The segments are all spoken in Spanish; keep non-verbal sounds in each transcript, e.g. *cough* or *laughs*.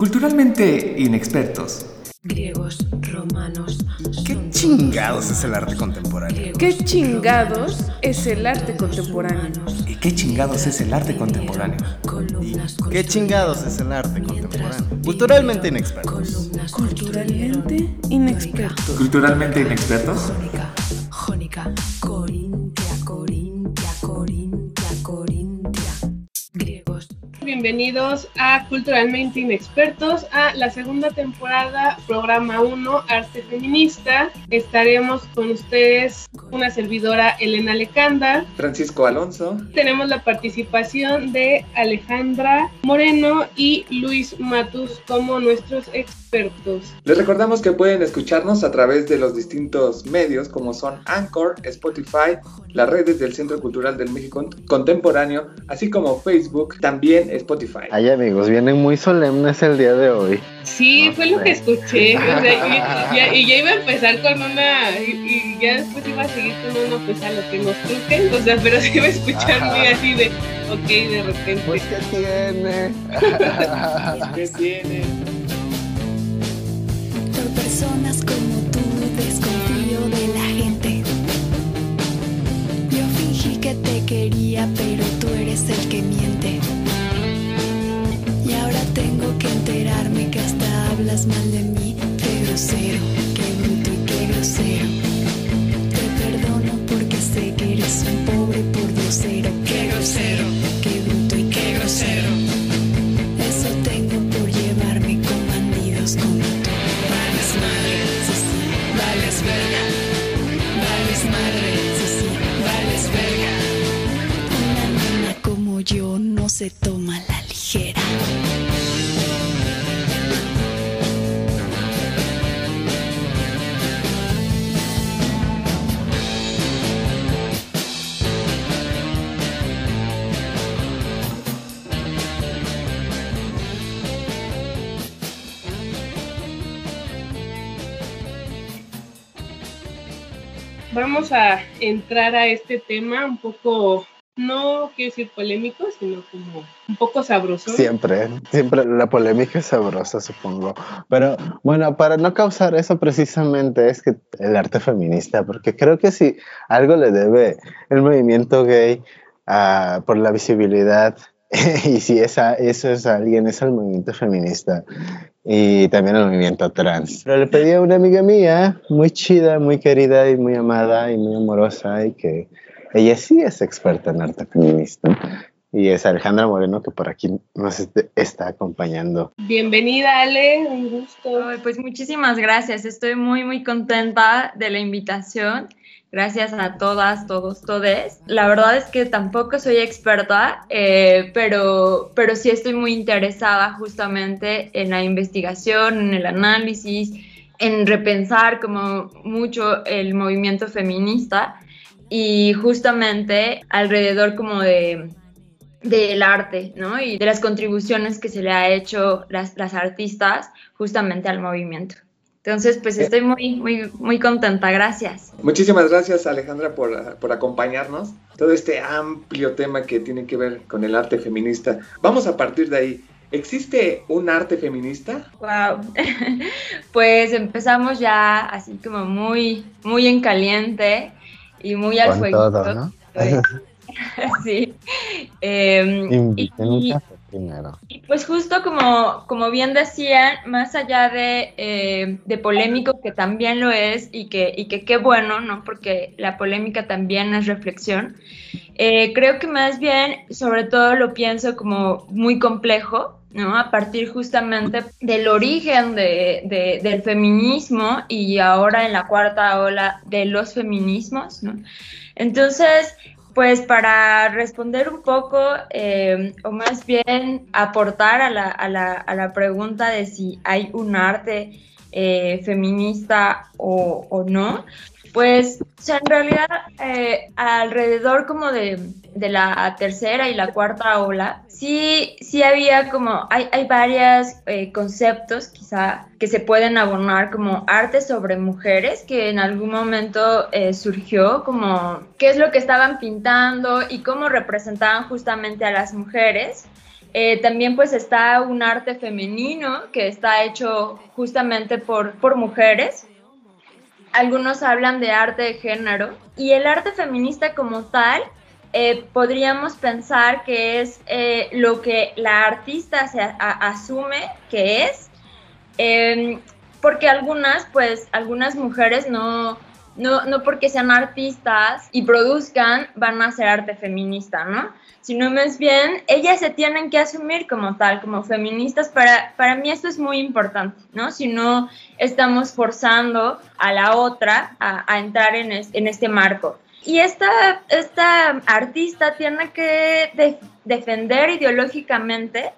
Culturalmente inexpertos. Griegos, romanos. ¿Qué chingados es el arte contemporáneo? ¿Qué chingados es el arte contemporáneo? ¿Y qué chingados es el arte contemporáneo? ¿Qué chingados es el arte contemporáneo? Culturalmente inexpertos. Culturalmente inexpertos. Culturalmente inexpertos. Bienvenidos a Culturalmente Inexpertos, a la segunda temporada, programa 1, Arte Feminista. Estaremos con ustedes una servidora Elena Lecanda. Francisco Alonso. Tenemos la participación de Alejandra Moreno y Luis Matus como nuestros expertos. Les recordamos que pueden escucharnos a través de los distintos medios como son Anchor, Spotify, las redes del Centro Cultural del México Contemporáneo, así como Facebook, también Spotify. Ay amigos, vienen muy solemnes el día de hoy. Sí, fue lo que escuché. o sea, y, *laughs* ya, y ya iba a empezar con una. Y, y ya después iba a seguir con uno, pues a lo que nos truquen. O sea, pero *laughs* se iba a escuchar muy así de. Ok, de repente. Pues que tiene. ¿Qué tiene? *laughs* Por personas como tú desconfío de la gente. Yo fingí que te quería, pero tú eres el que miente. Hablas mal de mí. Qué grosero, qué bruto y qué grosero. Te perdono porque sé que eres un pobre por diosero. Qué grosero, Vamos a entrar a este tema un poco. No quiero decir polémico, sino como un poco sabroso. Siempre, siempre la polémica es sabrosa, supongo. Pero bueno, para no causar eso precisamente es que el arte feminista, porque creo que si algo le debe el movimiento gay ah, por la visibilidad, *laughs* y si esa, eso es alguien, es el movimiento feminista y también el movimiento trans. Pero le pedí a una amiga mía, muy chida, muy querida y muy amada y muy amorosa, y que ella sí es experta en arte feminista. Y es Alejandra Moreno, que por aquí nos est- está acompañando. Bienvenida, Ale, un gusto. Ay, Pues muchísimas gracias. Estoy muy, muy contenta de la invitación. Gracias a todas, todos, todes. La verdad es que tampoco soy experta, eh, pero, pero sí estoy muy interesada justamente en la investigación, en el análisis, en repensar como mucho el movimiento feminista y justamente alrededor como de del arte, ¿no? Y de las contribuciones que se le ha hecho las, las artistas justamente al movimiento. Entonces, pues estoy muy, muy, muy contenta, gracias. Muchísimas gracias Alejandra por, por acompañarnos. Todo este amplio tema que tiene que ver con el arte feminista. Vamos a partir de ahí. ¿Existe un arte feminista? Wow. *laughs* pues empezamos ya así como muy, muy en caliente y muy al fuego. ¿no? *laughs* sí. *laughs* Y- café pues justo como, como bien decían, más allá de, eh, de polémico, que también lo es, y que, y que qué bueno, ¿no? Porque la polémica también es reflexión, eh, creo que más bien, sobre todo lo pienso como muy complejo, ¿no? A partir justamente del origen de- del feminismo y ahora en la cuarta ola de los feminismos, ¿no? Entonces, pues para responder un poco, eh, o más bien aportar a la, a la- a la pregunta de si hay un arte eh, feminista o, o no, pues o sea, en realidad eh, alrededor como de, de la tercera y la cuarta ola, sí, sí había como, hay, hay varios conceptos quizá que se pueden abonar como arte sobre mujeres, que en algún momento eh, surgió como qué es lo que estaban pintando y cómo representaban justamente a las mujeres. Eh, también pues está un arte femenino que está hecho justamente por, por mujeres. Algunos hablan de arte de género y el arte feminista como tal eh, podríamos pensar que es eh, lo que la artista se asume que es, em, porque algunas, pues, algunas mujeres no, no, no porque sean artistas y produzcan van a hacer arte feminista, ¿no? Sino más bien ellas se tienen que asumir como tal, como feministas. Para, para mí esto es muy importante, ¿no? Si no estamos forzando a la otra a, entrar en, en este marco. Y esta, esta artista tiene que defender ideológicamente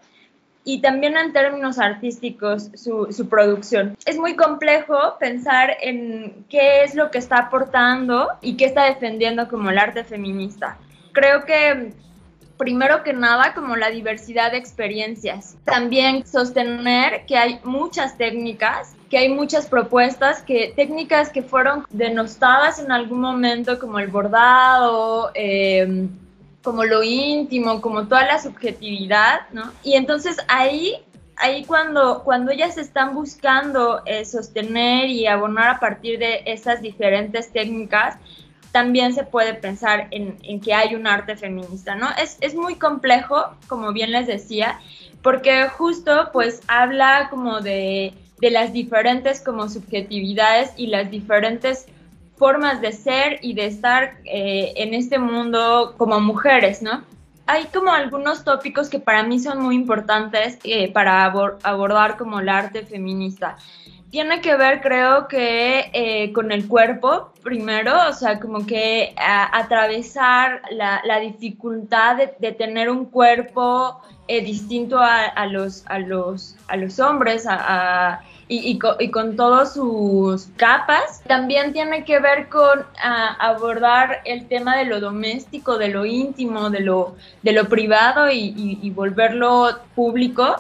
y también en términos artísticos su, su, producción. Es muy complejo pensar en qué es lo que está aportando y qué está defendiendo como el arte feminista. Creo que primero que nada como la diversidad de experiencias. También sostener que hay muchas técnicas, que hay muchas propuestas, que técnicas que fueron denostadas en algún momento como el bordado, eh, como lo íntimo, como toda la subjetividad, ¿no? Y entonces ahí ahí cuando, cuando ellas están buscando eh, sostener y abonar a partir de esas diferentes técnicas, también se puede pensar en, que hay un arte feminista, ¿no? Es, es, muy complejo, como bien les decía, porque justo pues habla como de, de las diferentes como subjetividades y las diferentes formas de ser y de estar eh, en este mundo como mujeres, ¿no? Hay como algunos tópicos que para mí son muy importantes eh, para abordar como el arte feminista tiene que ver, creo que, eh, con el cuerpo, primero, o sea, como que atravesar la, dificultad de, tener un cuerpo eh, distinto a, los, a, los, a los hombres y, con, todas sus capas. También tiene que ver con abordar el tema de lo doméstico, de lo íntimo, de lo, de lo privado y volverlo público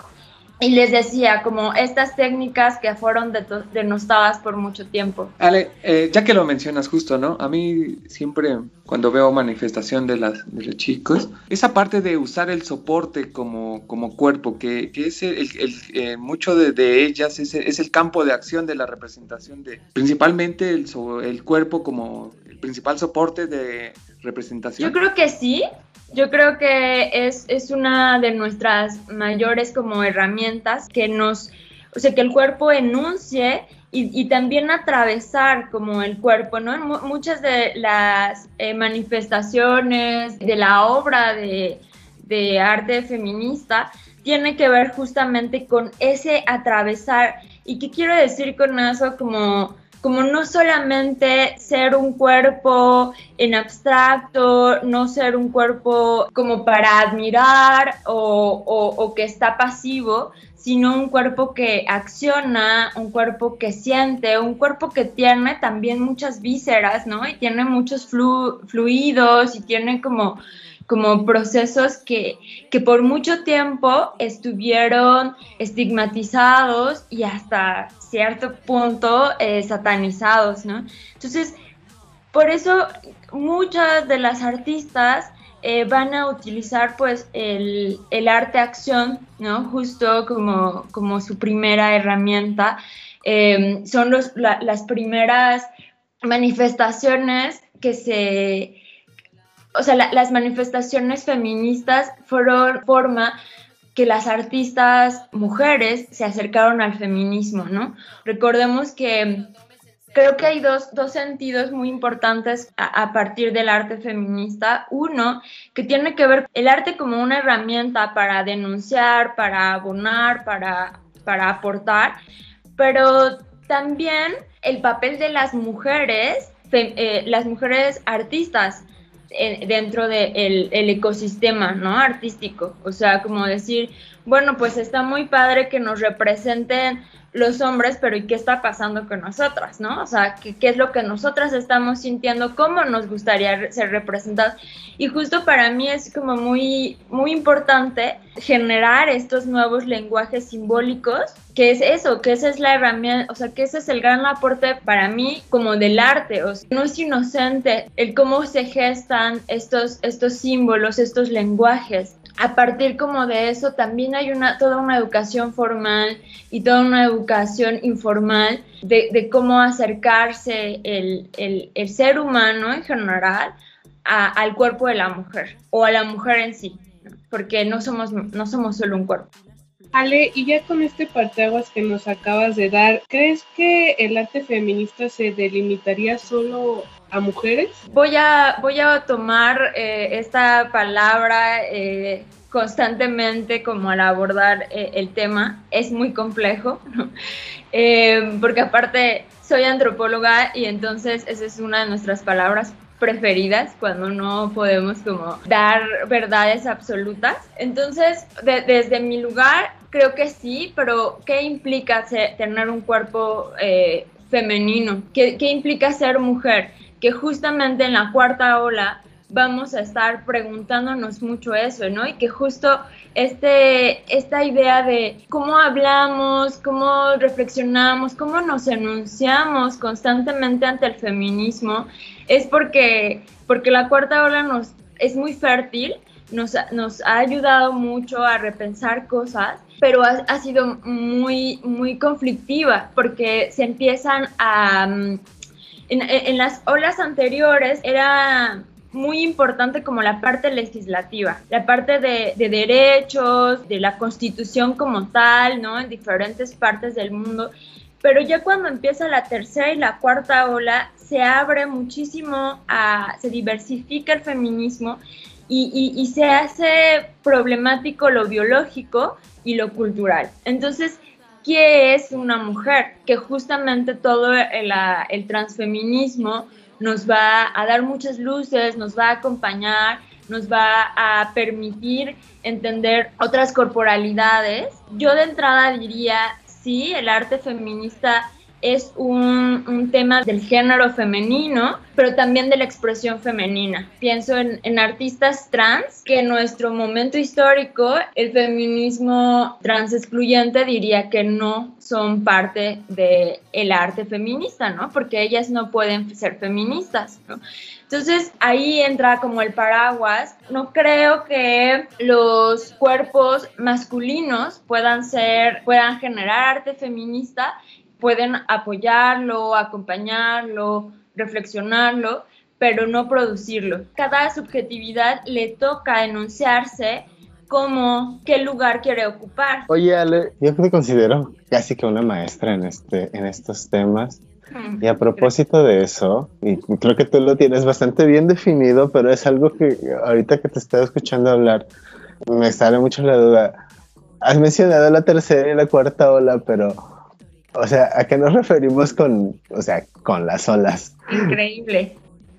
y les decía como estas técnicas que fueron denostadas por mucho tiempo. Ale, eh, ya que lo mencionas justo, ¿no? A mí siempre cuando veo manifestación de, las, de los chicos, esa parte de usar el soporte como, como cuerpo, que, que es el, eh, mucho de, ellas es, es, el campo de acción de la representación de principalmente el, el cuerpo como el principal soporte de Yo creo que sí, yo creo que es, es una de nuestras mayores como herramientas que nos, o sea, que el cuerpo enuncie y, y, también atravesar como el cuerpo, ¿no? muchas de las eh, manifestaciones de la obra de, de, arte feminista tiene que ver justamente con ese atravesar. ¿Y qué quiero decir con eso? Como como no solamente ser un cuerpo en abstracto, no ser un cuerpo como para admirar o, que está pasivo, sino un cuerpo que acciona, un cuerpo que siente, un cuerpo que tiene también muchas vísceras, ¿no? Y tiene muchos fluidos y tiene como como procesos que, que por mucho tiempo estuvieron estigmatizados y hasta cierto punto eh, satanizados, ¿no? Entonces, por eso muchas de las artistas eh, van a utilizar pues el, el arte acción, ¿no? Justo como, como su primera herramienta. Em, son los, las primeras manifestaciones que se, o sea, las manifestaciones feministas fueron forma que las artistas mujeres se acercaron al feminismo, ¿no? Recordemos que creo que hay dos, sentidos muy importantes a, partir del arte feminista. Uno, que tiene que ver el arte como una herramienta para denunciar, para abonar, para, para aportar, pero también el papel de las mujeres, eh, las mujeres artistas dentro del el ecosistema ¿no? artístico. O sea, como decir, bueno, pues está muy padre que nos representen los hombres, pero ¿y qué está pasando con nosotras? ¿no? O sea, ¿qué, ¿qué, es lo que nosotras estamos sintiendo? ¿Cómo nos gustaría ser representadas? Y justo para mí es como muy, muy importante generar estos nuevos lenguajes simbólicos, que es eso, que esa es la herramienta, o sea, que ese es el gran aporte para mí como del arte, o sea, no es inocente el cómo se gestan estos, estos símbolos, estos lenguajes a partir como de eso también hay una, toda una educación formal y toda una educación informal de, cómo acercarse el, ser humano en general al cuerpo de la mujer o a la mujer en sí, porque no somos, no somos solo un cuerpo. Ale, y ya con este parteaguas que nos acabas de dar, ¿crees que el arte feminista se delimitaría solo a mujeres? Voy a, voy a tomar eh, esta palabra eh, constantemente como al abordar eh, el tema. Es muy complejo, *laughs* porque aparte soy antropóloga y entonces esa es una de nuestras palabras preferidas cuando no podemos como dar verdades absolutas. Entonces, desde mi lugar, creo que sí, pero ¿qué implica tener un cuerpo eh, femenino? ¿Qué, ¿Qué implica ser mujer? Que justamente en la cuarta ola vamos a estar preguntándonos mucho eso, ¿no? Y que justo este, esta idea de cómo hablamos, cómo reflexionamos, cómo nos enunciamos constantemente ante el feminismo, es porque, porque la cuarta ola nos, es muy fértil, nos, nos ha ayudado mucho a repensar cosas, pero ha, sido muy, muy conflictiva porque se empiezan a... Mm, en, las olas anteriores era muy importante como la parte legislativa, la parte de, derechos, de la constitución como tal, ¿no? En diferentes partes del mundo. Pero ya cuando empieza la tercera y la cuarta ola, se abre muchísimo, a, se diversifica el feminismo y, y, se hace problemático lo biológico y lo cultural. Entonces, ¿qué es una mujer? Que justamente todo el, el transfeminismo nos va a dar muchas luces, nos va a acompañar, nos va a permitir entender otras corporalidades. Yo de entrada diría, sí, el arte feminista es un, tema del género femenino, pero también de la expresión femenina. Pienso en, artistas trans, que en nuestro momento histórico el feminismo trans excluyente diría que no son parte del el arte feminista, ¿no? Porque ellas no pueden ser feministas, ¿no? Entonces ahí entra como el paraguas. No creo que los cuerpos masculinos puedan ser, puedan generar arte feminista pueden apoyarlo, acompañarlo, reflexionarlo, pero no producirlo. Cada subjetividad le toca enunciarse como qué lugar quiere ocupar. Oye, Ale, yo te considero casi que una maestra en, este, en estos temas. Y a propósito de eso, y creo que tú lo tienes bastante bien definido, pero es algo que ahorita que te estoy escuchando hablar, me sale mucho la duda. Has mencionado la tercera y la cuarta ola, pero o sea, ¿a qué nos referimos con, o sea, con las olas? Increíble.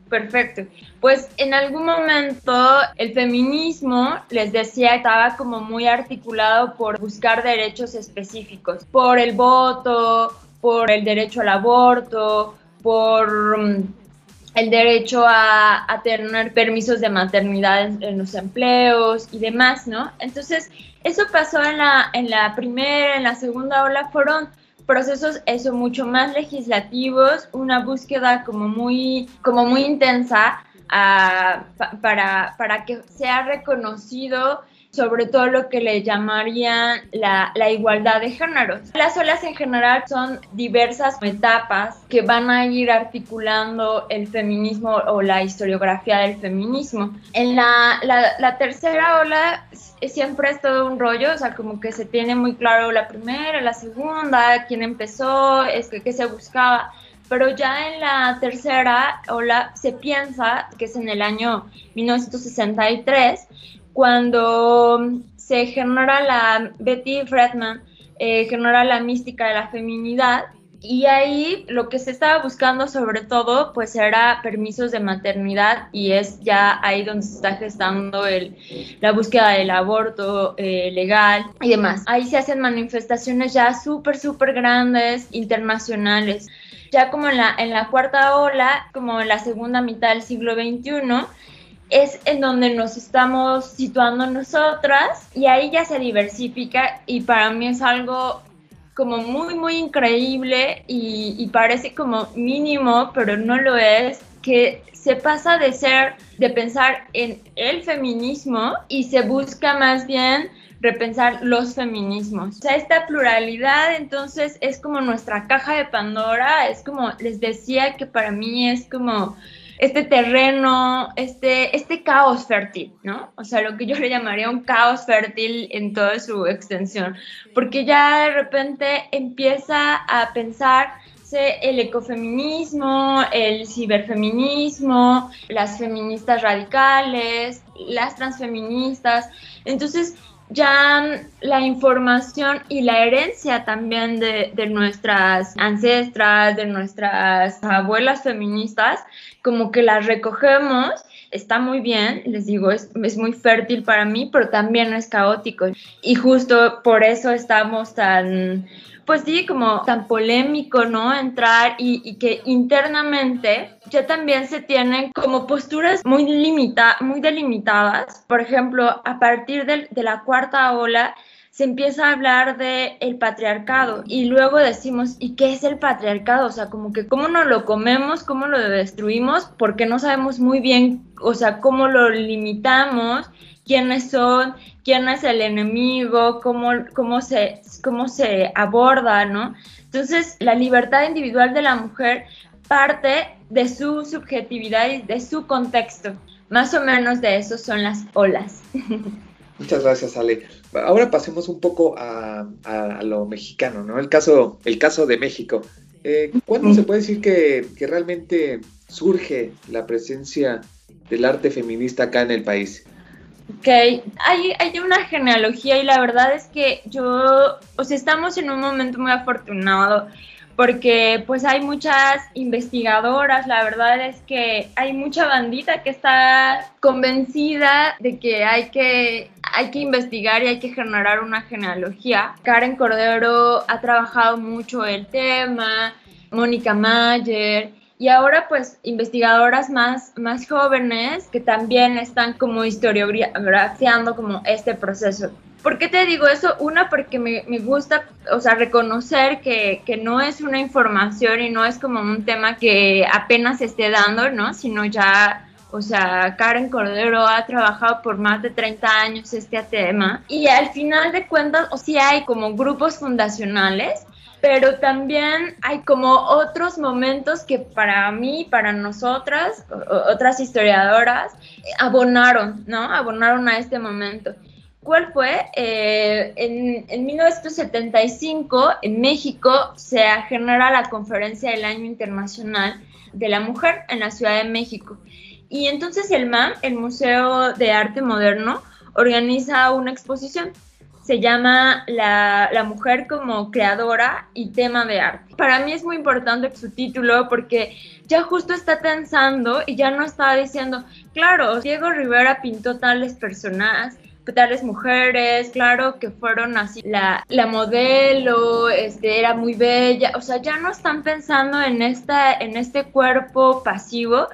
Perfecto. Pues en algún momento el feminismo, les decía, estaba como muy articulado por buscar derechos específicos, por el voto, por el derecho al aborto, por mm, el derecho a, tener permisos de maternidad en, los empleos y demás, ¿no? Entonces, eso pasó en la, en la primera, en la segunda ola, fueron procesos eso mucho más legislativos, una búsqueda como muy, como muy intensa ah, para, para que sea reconocido sobre todo lo que le llamarían la, la, igualdad de géneros. Las olas en general son diversas etapas que van a ir articulando el feminismo o la historiografía del feminismo. En la, la, la tercera ola siempre es todo un rollo, o sea, como que se tiene muy claro la primera, la segunda, quién empezó, es que, qué se buscaba pero ya en la tercera ola se piensa que es en el año 1963 cuando se genera la, Betty Fredman eh, genera la mística de la feminidad y ahí lo que se estaba buscando sobre todo pues era permisos de maternidad y es ya ahí donde se está gestando el, la búsqueda del aborto eh, legal y demás. Ahí se hacen manifestaciones ya súper, súper grandes, internacionales. Ya como en la, en la cuarta ola, como en la segunda mitad del siglo XXI, es en donde nos estamos situando nosotras y ahí ya se diversifica y para mí es algo como muy muy increíble y, parece como mínimo pero no lo es que se pasa de ser, de pensar en el feminismo y se busca más bien repensar los feminismos. O sea, esta pluralidad entonces es como nuestra caja de Pandora, es como les decía que para mí es como este terreno, este, este caos fértil, ¿no? O sea, lo que yo le llamaría un caos fértil en toda su extensión, porque ya de repente empieza a pensar el ecofeminismo, el ciberfeminismo, las feministas radicales, las transfeministas. Entonces, ya la información y la herencia también de, nuestras ancestras, de nuestras abuelas feministas, como que las recogemos, está muy bien, les digo, es, es muy fértil para mí, pero también es caótico. Y justo por eso estamos tan pues sí, como tan polémico, ¿no? Entrar y, que internamente ya también se tienen como posturas muy, limita, muy delimitadas. Por ejemplo, a partir de, de la cuarta ola, se empieza a hablar de el patriarcado y luego decimos, ¿y qué es el patriarcado? O sea, como que cómo nos lo comemos, cómo lo destruimos, porque no sabemos muy bien, o sea, cómo lo limitamos, quiénes son, quién es el enemigo, cómo, cómo, se, cómo se aborda, ¿no? Entonces, la libertad individual de la mujer parte de su subjetividad y de su contexto. Más o menos de eso son las olas. *laughs* Muchas gracias, Ale. Ahora pasemos un poco a, lo mexicano, ¿no? El caso, el caso de México. Eh, ¿Cuándo se puede decir que, realmente surge la presencia del arte feminista acá en el país? Ok, hay, hay una genealogía y la verdad es que yo, o sea, estamos en un momento muy afortunado porque pues hay muchas investigadoras, la verdad es que hay mucha bandita que está convencida de que hay que, hay que investigar y hay que generar una genealogía. Karen Cordero ha trabajado mucho el tema, Mónica Mayer, y ahora pues investigadoras más, más jóvenes que también están como historiografiando como este proceso. ¿Por qué te digo eso? Una, porque me, me gusta, o sea, reconocer que, que, no es una información y no es como un tema que apenas esté dando, ¿no? Sino ya, o sea, Karen Cordero ha trabajado por más de 30 años este tema. Y al final de cuentas, o sea, hay como grupos fundacionales pero también hay como otros momentos que para mí, para nosotras, otras historiadoras, abonaron, ¿no? Abonaron a este momento. ¿Cuál fue? Eh, en, en, 1975, en México, se genera la Conferencia del Año Internacional de la Mujer en la Ciudad de México. Y entonces el MAM, el Museo de Arte Moderno, organiza una exposición. Se llama la, la, mujer como creadora y tema de arte. Para mí es muy importante su título porque ya justo está pensando y ya no está diciendo, claro, Diego Rivera pintó tales personas, tales mujeres, claro que fueron así, la, la modelo este, era muy bella, o sea, ya no están pensando en, esta, en este cuerpo pasivo,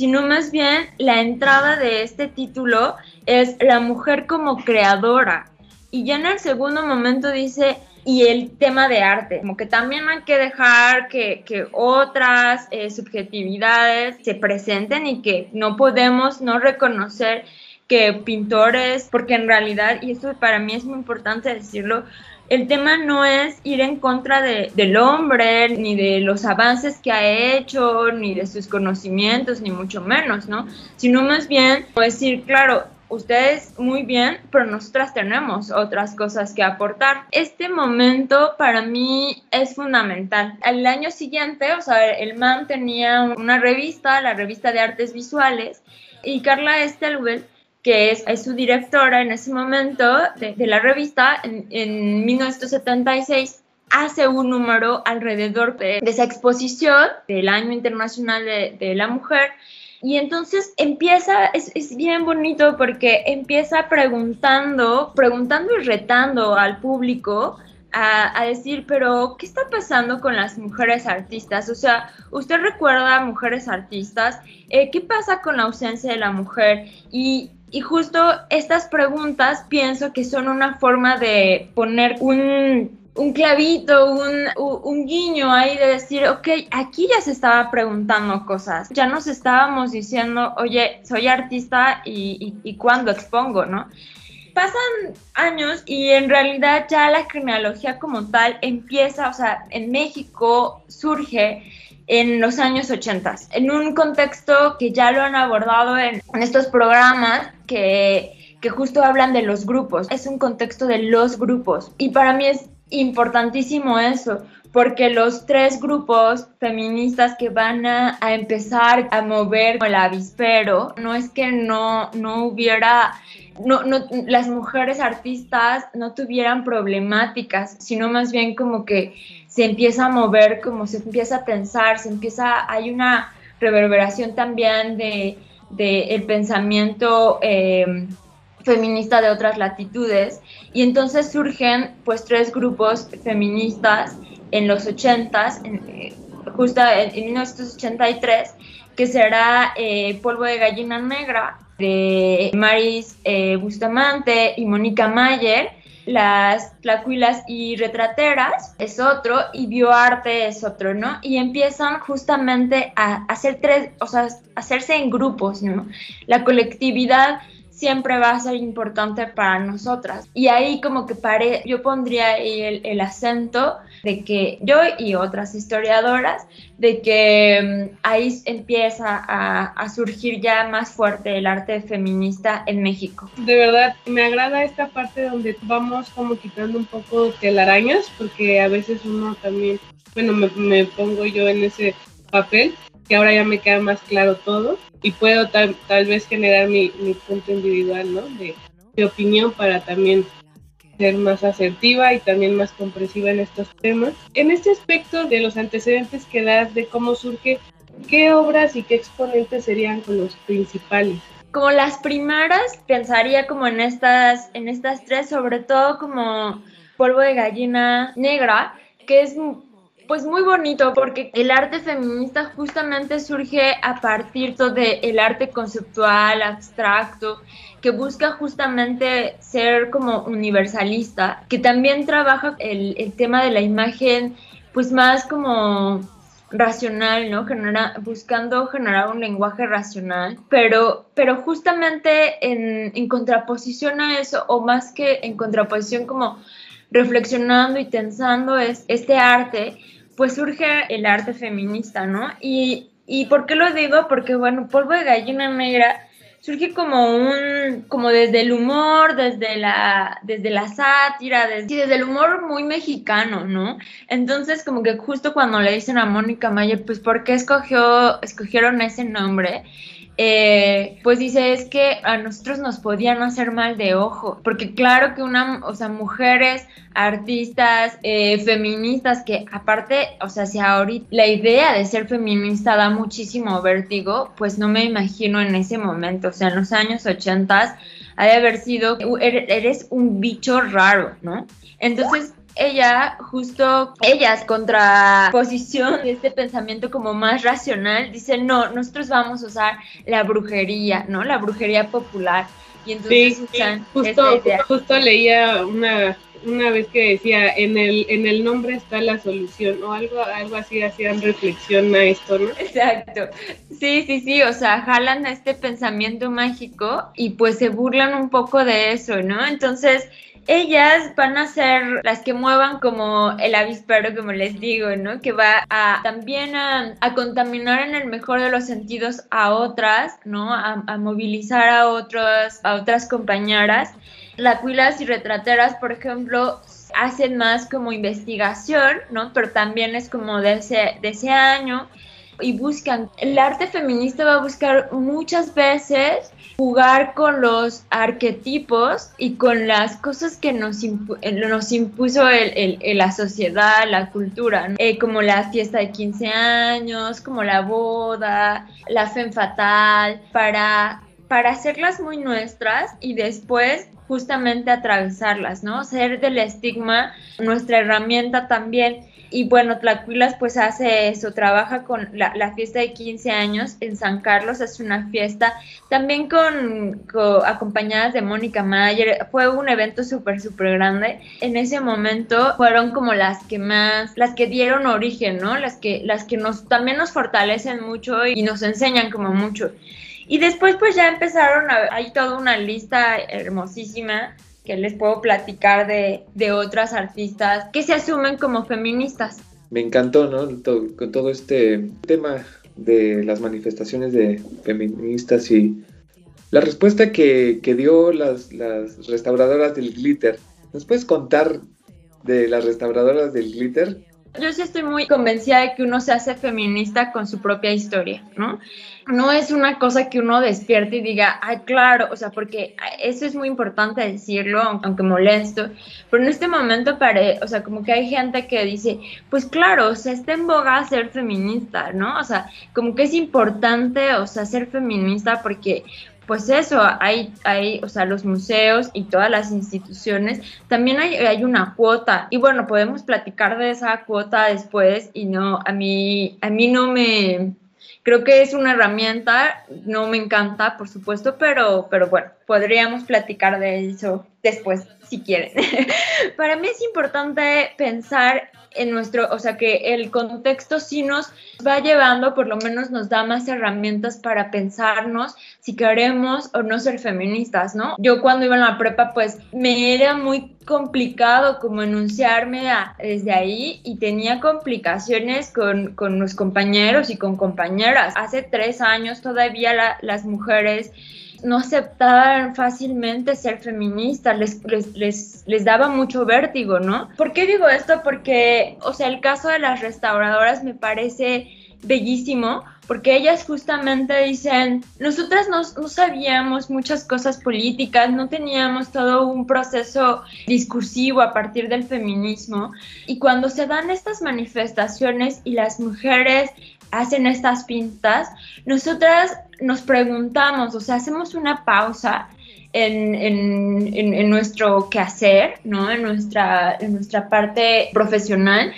sino más bien la entrada de este título es la mujer como creadora. Y ya en el segundo momento dice, y el tema de arte, como que también hay que dejar que, que otras eh, subjetividades se presenten y que no podemos no reconocer que pintores, porque en realidad, y esto para mí es muy importante decirlo, el tema no es ir en contra de, del hombre, ni de los avances que ha hecho, ni de sus conocimientos, ni mucho menos, ¿no? Sino más bien decir, claro, ustedes muy bien, pero nosotras tenemos otras cosas que aportar. Este momento para mí es fundamental. Al año siguiente, o sea, el MAM tenía una revista, la revista de artes visuales, y Carla Estelwell que es, su directora en ese momento de, la revista, en, 1976 hace un número alrededor de, esa exposición del Año Internacional de, la Mujer. Y entonces empieza, es, es, bien bonito porque empieza preguntando, preguntando y retando al público a, decir, pero ¿qué está pasando con las mujeres artistas? O sea, ¿usted recuerda a mujeres artistas? Eh, ¿Qué pasa con la ausencia de la mujer? Y y justo estas preguntas pienso que son una forma de poner un, un clavito, un, un, guiño ahí de decir, ok, aquí ya se estaba preguntando cosas, ya nos estábamos diciendo, oye, soy artista y, y, y cuándo expongo, ¿no? Pasan años y en realidad ya la genealogía como tal empieza, o sea, en México surge en los años 80, en un contexto que ya lo han abordado en estos programas que, justo hablan de los grupos. Es un contexto de los grupos. Y para mí es importantísimo eso, porque los tres grupos feministas que van a, empezar a mover el avispero, no es que no, no hubiera, no, no, las mujeres artistas no tuvieran problemáticas, sino más bien como que se empieza a mover, como se empieza a pensar, se empieza, hay una reverberación también de, el pensamiento eh, feminista de otras latitudes. Y entonces surgen pues tres grupos feministas en los 80s, eh, justo en, 1983, que será eh, Polvo de Gallina Negra de Maris eh, Bustamante y Mónica Mayer, las Tlacuilas y Retrateras es otro y Bioarte es otro, ¿no? Y empiezan justamente a hacer tres, o sea, hacerse en grupos, ¿no? La colectividad siempre va a ser importante para nosotras. Y ahí como que pare, yo pondría el, acento de que yo y otras historiadoras, de que mm, ahí empieza a, surgir ya más fuerte el arte feminista en México. De verdad, me agrada esta parte donde vamos como quitando un poco telarañas, porque a veces uno también, bueno, me pongo yo en ese papel, que ahora ya me queda más claro todo y puedo tal, tal vez generar mi, mi, punto individual, ¿no? De, de, opinión para también ser más asertiva y también más comprensiva en estos temas. En este aspecto de los antecedentes que das de cómo surge, ¿qué obras y qué exponentes serían con los principales? Como las primeras, pensaría como en estas, en estas tres, sobre todo como polvo de gallina negra, que es pues muy bonito porque el arte feminista justamente surge a partir del el arte conceptual, abstracto, que busca justamente ser como universalista, que también trabaja el, el tema de la imagen pues más como racional, ¿no? Genera, buscando generar un lenguaje racional, pero, pero justamente en, en contraposición a eso, o más que en contraposición como reflexionando y tensando es este arte, pues surge el arte feminista, ¿no? Y, y ¿por qué lo digo? Porque, bueno, Polvo de Gallina Negra surge como un, como desde el humor, desde la, desde la sátira, desde, el humor muy mexicano, ¿no? Entonces, como que justo cuando le dicen a Mónica Mayer, pues, ¿por qué escogió, escogieron ese nombre? Eh, pues dice, es que a nosotros nos podían hacer mal de ojo, porque claro que una, o sea, mujeres, artistas, eh, feministas, que aparte, o sea, si ahorita la idea de ser feminista da muchísimo vértigo, pues no me imagino en ese momento, o sea, en los años 80 ha de haber sido, eres un bicho raro, ¿no? Entonces, ella, justo ellas, contraposición de este pensamiento como más racional, dice, no, nosotros vamos a usar la brujería, ¿no? La brujería popular. Y entonces usan justo, justo leía una, una vez que decía, en el, en el nombre está la solución, o algo, algo así, hacían reflexión a esto, ¿no? Exacto. Sí, sí, sí, o sea, jalan a este pensamiento mágico y pues se burlan un poco de eso, ¿no? Entonces, ellas van a ser las que muevan como el avispero, como les digo, ¿no? Que va a también a, contaminar en el mejor de los sentidos a otras, ¿no? A, movilizar a, otros, a otras compañeras. Lacuilas y retrateras, por ejemplo, hacen más como investigación, ¿no? Pero también es como de ese, de ese año y buscan, el arte feminista va a buscar muchas veces jugar con los arquetipos y con las cosas que nos, eh, nos impuso el, la sociedad, la cultura, eh, como la fiesta de 15 años, como la boda, la fe fatal, para, para hacerlas muy nuestras y después justamente atravesarlas, ¿no? Ser del estigma nuestra herramienta también Y bueno, Tlacuilas pues hace eso, trabaja con la, la, fiesta de 15 años en San Carlos, hace una fiesta también con, acompañadas de Mónica Mayer, fue un evento súper, súper grande. En ese momento fueron como las que más, las que dieron origen, ¿no? Las que, las que nos, también nos fortalecen mucho y nos enseñan como mucho. Y después pues ya empezaron, a, hay toda una lista hermosísima que les puedo platicar de, de otras artistas que se asumen como feministas. Me encantó, ¿no? con todo este tema de las manifestaciones de feministas y la respuesta que, que dio las, las, restauradoras del glitter. ¿Nos puedes contar de las restauradoras del glitter? Yo sí estoy muy convencida de que uno se hace feminista con su propia historia, ¿no? No es una cosa que uno despierte y diga, ay, claro, o sea, porque eso es muy importante decirlo, aunque molesto, pero en este momento, pare, o sea, como que hay gente que dice, pues claro, o sea, está en boga ser feminista, ¿no? O sea, como que es importante, o sea, ser feminista porque pues eso, hay, hay, o sea, los museos y todas las instituciones, también hay, hay, una cuota. Y bueno, podemos platicar de esa cuota después y no, a mí, a mí no me, creo que es una herramienta, no me encanta, por supuesto, pero, pero bueno, podríamos platicar de eso después, si quieren. *laughs* Para mí es importante pensar en nuestro, o sea, que el contexto sí nos va llevando, por lo menos nos da más herramientas para pensarnos si queremos o no ser feministas, ¿no? Yo cuando iba en la prepa, pues me era muy complicado como enunciarme desde ahí y tenía complicaciones con, con, los compañeros y con compañeras. Hace tres años todavía las mujeres no aceptaban fácilmente ser feministas, les, les, les, daba mucho vértigo, ¿no? ¿Por qué digo esto? Porque, o sea, el caso de las restauradoras me parece bellísimo, porque ellas justamente dicen, nosotras no, no, sabíamos muchas cosas políticas, no teníamos todo un proceso discursivo a partir del feminismo, y cuando se dan estas manifestaciones y las mujeres hacen estas pintas, nosotras nos preguntamos, o sea, hacemos una pausa en, en, en, nuestro quehacer, ¿no? En nuestra, en nuestra parte profesional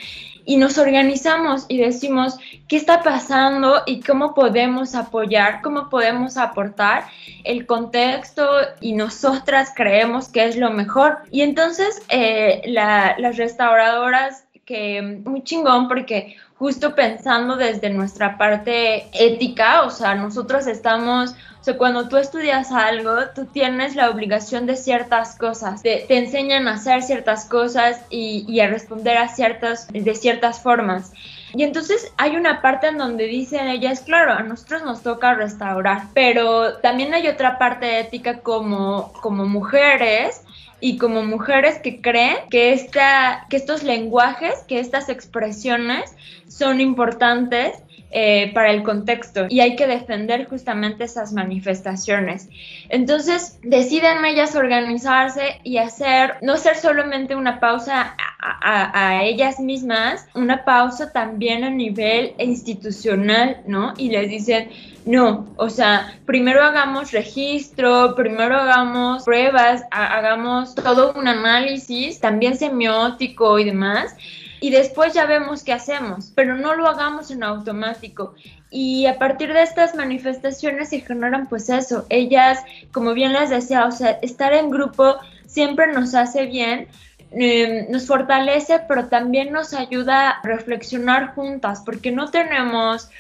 y nos organizamos y decimos qué está pasando y cómo podemos apoyar, cómo podemos aportar el contexto y nosotras creemos que es lo mejor. Y entonces eh, las restauradoras que muy chingón porque justo pensando desde nuestra parte ética, o sea, nosotros estamos, o sea, cuando tú estudias algo, tú tienes la obligación de ciertas cosas, te, enseñan a hacer ciertas cosas y, y, a responder a ciertas, de ciertas formas. Y entonces hay una parte en donde dicen ellas, claro, a nosotros nos toca restaurar, pero también hay otra parte ética como, como mujeres y como mujeres que creen que, esta, que estos lenguajes, que estas expresiones son importantes eh, para el contexto y hay que defender justamente esas manifestaciones. Entonces deciden ellas organizarse y hacer, no ser solamente una pausa a, a, ellas mismas, una pausa también a nivel institucional, ¿no? Y les dicen, no, o sea, primero hagamos registro, primero hagamos pruebas, hagamos todo un análisis, también semiótico y demás, y después ya vemos qué hacemos, pero no lo hagamos en automático. Y a partir de estas manifestaciones se generan pues eso, ellas, como bien les decía, o sea, estar en grupo siempre nos hace bien, em, nos fortalece, pero también nos ayuda a reflexionar juntas, porque no tenemos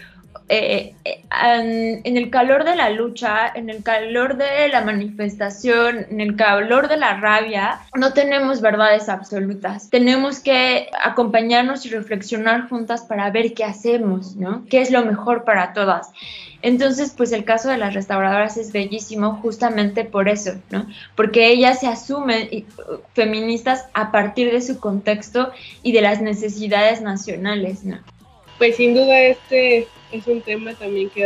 eh, eh, en el calor de la lucha, en el calor de la manifestación, en el calor de la rabia, no tenemos verdades absolutas. Tenemos que acompañarnos y reflexionar juntas para ver qué hacemos, ¿no? ¿Qué es lo mejor para todas? Entonces, pues el caso de las restauradoras es bellísimo justamente por eso, ¿no? Porque ellas se asumen uh, feministas a partir de su contexto y de las necesidades nacionales, ¿no? Pues sin duda este es un tema también que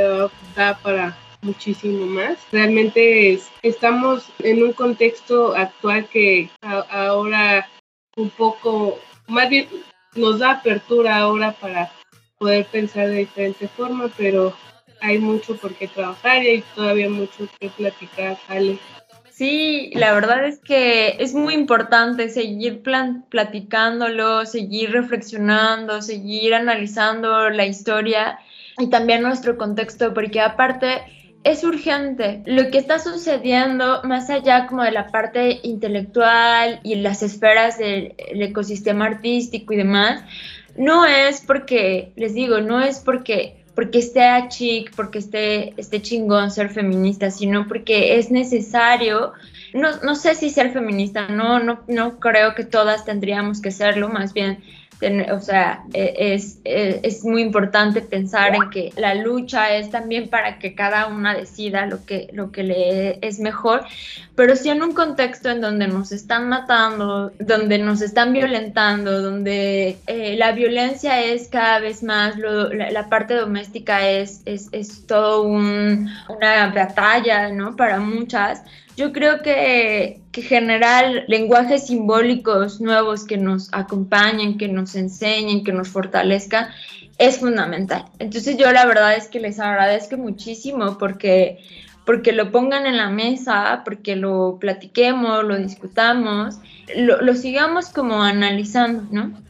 da, para muchísimo más. Realmente estamos en un contexto actual que ahora un poco, más bien nos da apertura ahora para poder pensar de diferente forma, pero hay mucho por qué trabajar y hay todavía mucho que platicar, Ale. Sí, la verdad es que es muy importante seguir plan platicándolo, seguir reflexionando, seguir analizando la historia y también nuestro contexto, porque aparte es urgente. Lo que está sucediendo más allá como de la parte intelectual y las esferas del ecosistema artístico y demás, no es porque, les digo, no es porque porque esté chic, porque esté, esté chingón ser feminista, sino porque es necesario, no, no sé si ser feminista, no, no, no creo que todas tendríamos que serlo, más bien o sea, e, es, e, es, muy importante pensar en que la lucha es también para que cada una decida lo que, lo que le es mejor, pero sí en un contexto en donde nos están matando, donde nos están violentando, donde eh, la violencia es cada vez más, la, parte doméstica es, es, es todo un, una batalla, ¿no? Para muchas yo creo que, que generar lenguajes simbólicos nuevos que nos acompañen, que nos enseñen, que nos fortalezcan, es fundamental. Entonces yo la verdad es que les agradezco muchísimo porque, porque lo pongan en la mesa, porque lo platiquemos, lo discutamos, lo, lo sigamos como analizando, ¿no?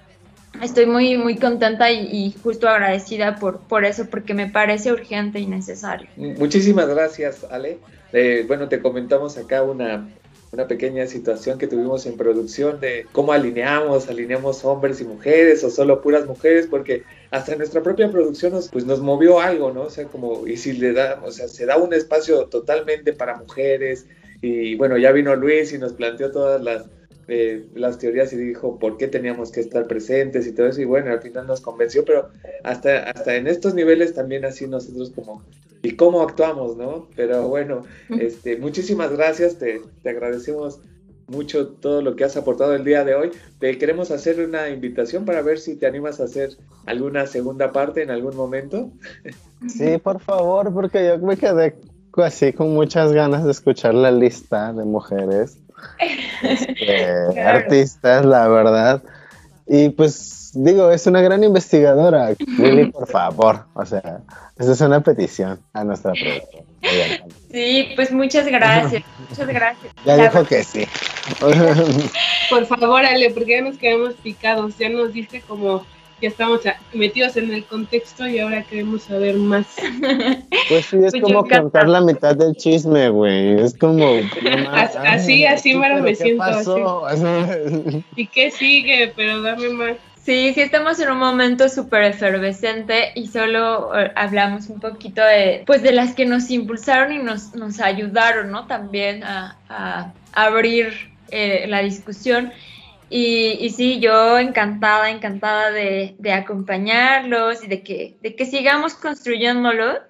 Estoy muy, muy contenta y, y, justo agradecida por, por eso, porque me parece urgente y necesario. Muchísimas gracias, Ale. Eh, bueno, te comentamos acá una, una pequeña situación que tuvimos en producción de cómo alineamos, alineamos hombres y mujeres o solo puras mujeres, porque hasta nuestra propia producción nos, pues nos movió algo, ¿no? O sea, como, y si le da, o sea, se da un espacio totalmente para mujeres, y bueno, ya vino Luis y nos planteó todas las, eh, las teorías y dijo por qué teníamos que estar presentes y todo eso, y bueno, al final nos convenció, pero hasta, hasta en estos niveles también así nosotros como y cómo actuamos, ¿no? Pero bueno, este, muchísimas gracias, te, te, agradecemos mucho todo lo que has aportado el día de hoy. Te queremos hacer una invitación para ver si te animas a hacer alguna segunda parte en algún momento. Sí, por favor, porque yo me quedé así con muchas ganas de escuchar la lista de mujeres *laughs* este, artistas, la verdad. Y pues digo, es una gran investigadora. *laughs* Lili, por favor, o sea, esa es una petición a nuestra productora. Sí, pues muchas gracias, muchas gracias. Ya dijo que sí. *laughs* Por favor, Ale, porque ya nos quedamos picados, ya nos dice como ya estamos metidos en el contexto y ahora queremos saber más. *laughs* Pues sí, es pues como contar la mitad del chisme, güey. Es como. así, así, me siento. *laughs* ¿Y qué sigue? Pero dame más. Sí, sí estamos en un momento súper efervescente y solo eh, hablamos un poquito de, pues de las que nos impulsaron y nos, nos ayudaron, ¿no? También a, a abrir eh, la discusión. Y, sí, yo encantada, encantada de, de, acompañarlos y de que, de que sigamos construyéndolo,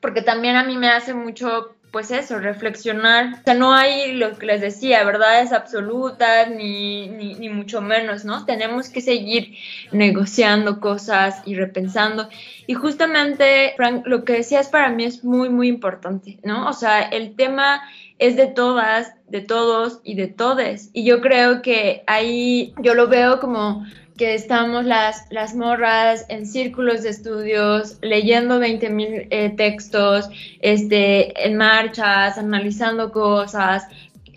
porque también a mí me hace mucho pues eso, reflexionar. O sea, no hay lo que les decía, verdades absolutas, ni, ni, ni, mucho menos, ¿no? Tenemos que seguir negociando cosas y repensando. Y justamente, Frank, lo que decías para mí es muy, muy importante, ¿no? O sea, el tema es de todas, de todos y de todes. Y yo creo que ahí yo lo veo como que estamos las, las morras en círculos de estudios, leyendo 20 mil eh, textos, este, en marchas, analizando cosas.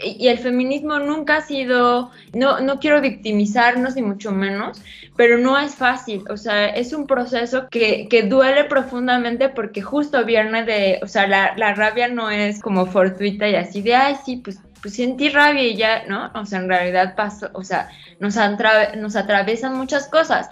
Y, el feminismo nunca ha sido, no, no quiero victimizarnos ni mucho menos, pero no es fácil, o sea, es un proceso que, que duele profundamente porque justo viene de, o sea, la, la rabia no es como fortuita y así de, ay, sí, pues pues sentí rabia y ya, ¿no? O sea, en realidad pasó, o sea, nos, nos atraviesan muchas cosas.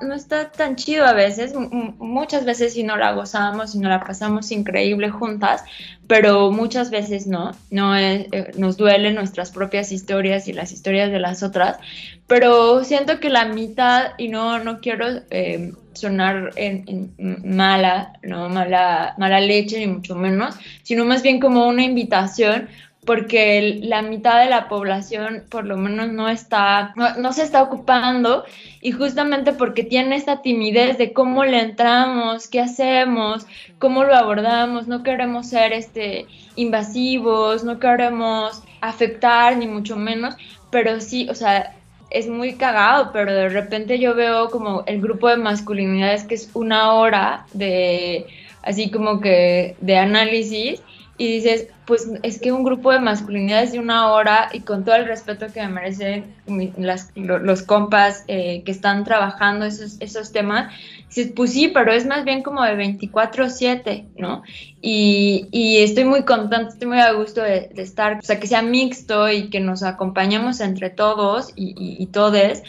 No está tan chido a veces, muchas veces sí no la gozamos y no la pasamos increíble juntas, pero muchas veces no, no eh, nos duelen nuestras propias historias y las historias de las otras, pero siento que la mitad, y no, no quiero eh, sonar en, mala, no mala, mala leche ni mucho menos, sino más bien como una invitación porque la mitad de la población por lo menos no está, no, se está ocupando y justamente porque tiene esta timidez de cómo le entramos, qué hacemos, cómo lo abordamos, no queremos ser este, invasivos, no queremos afectar ni mucho menos, pero sí, o sea, es muy cagado, pero de repente yo veo como el grupo de masculinidades que es una hora de así como que de análisis y dices, pues es que un grupo de masculinidades de una hora y con todo el respeto que me merecen las, los compas eh, que están trabajando esos, esos temas, dices, pues sí, pero es más bien como de 24/7, ¿no? Y, y, estoy muy contenta, estoy muy a gusto de, estar, o sea, que sea mixto y que nos acompañemos entre todos y, y, y todes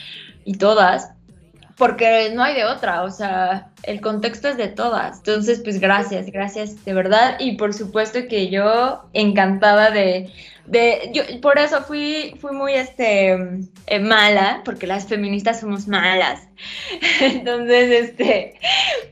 y todas porque no hay de otra, o sea, el contexto es de todas. Entonces, pues gracias, gracias de verdad. Y por supuesto que yo encantada de, de yo por eso fui, fui muy este eh, mala, porque las feministas somos malas. *laughs* Entonces, este,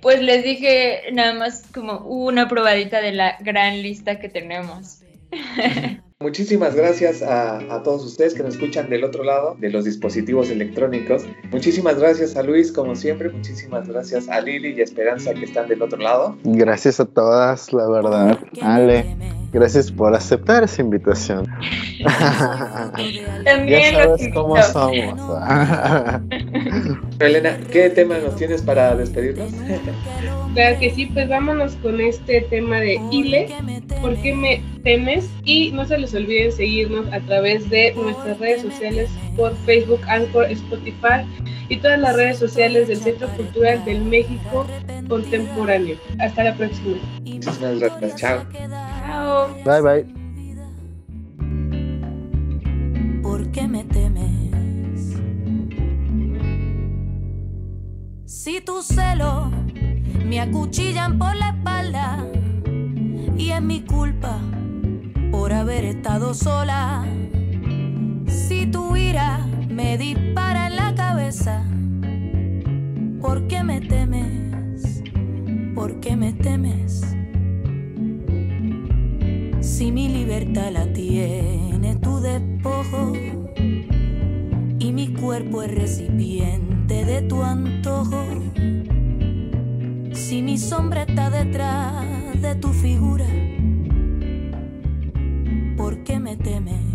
pues les dije nada más como una probadita de la gran lista que tenemos. *laughs* Muchísimas gracias a, todos ustedes que nos escuchan del otro lado de los dispositivos electrónicos. Muchísimas gracias a Luis, como siempre. Muchísimas gracias a Lili y a Esperanza que están del otro lado. Gracias a todas, la verdad. Ale, gracias por aceptar esa invitación. *laughs* *laughs* También ya sabes cómo somos. *laughs* Elena, ¿qué tema nos tienes para despedirnos? Claro que sí, pues vámonos con este tema de Ile, ¿por qué me temes? Y no se les olviden seguirnos a través de nuestras redes sociales por Facebook, Anchor, Spotify y todas las redes sociales del Centro Cultural del México Contemporáneo. Hasta la próxima. Muchísimas gracias. Chao. Chao. Bye bye. ¿Por qué me temes? Si tu celo me acuchillan por la espalda y es mi culpa por haber estado sola. Si tu ira me dispara en la cabeza, ¿por qué me temes? ¿Por qué me temes? Si mi libertad la tiene tu despojo y mi cuerpo es recipiente de tu antojo si mi sombra está detrás de tu figura, ¿por qué me temes?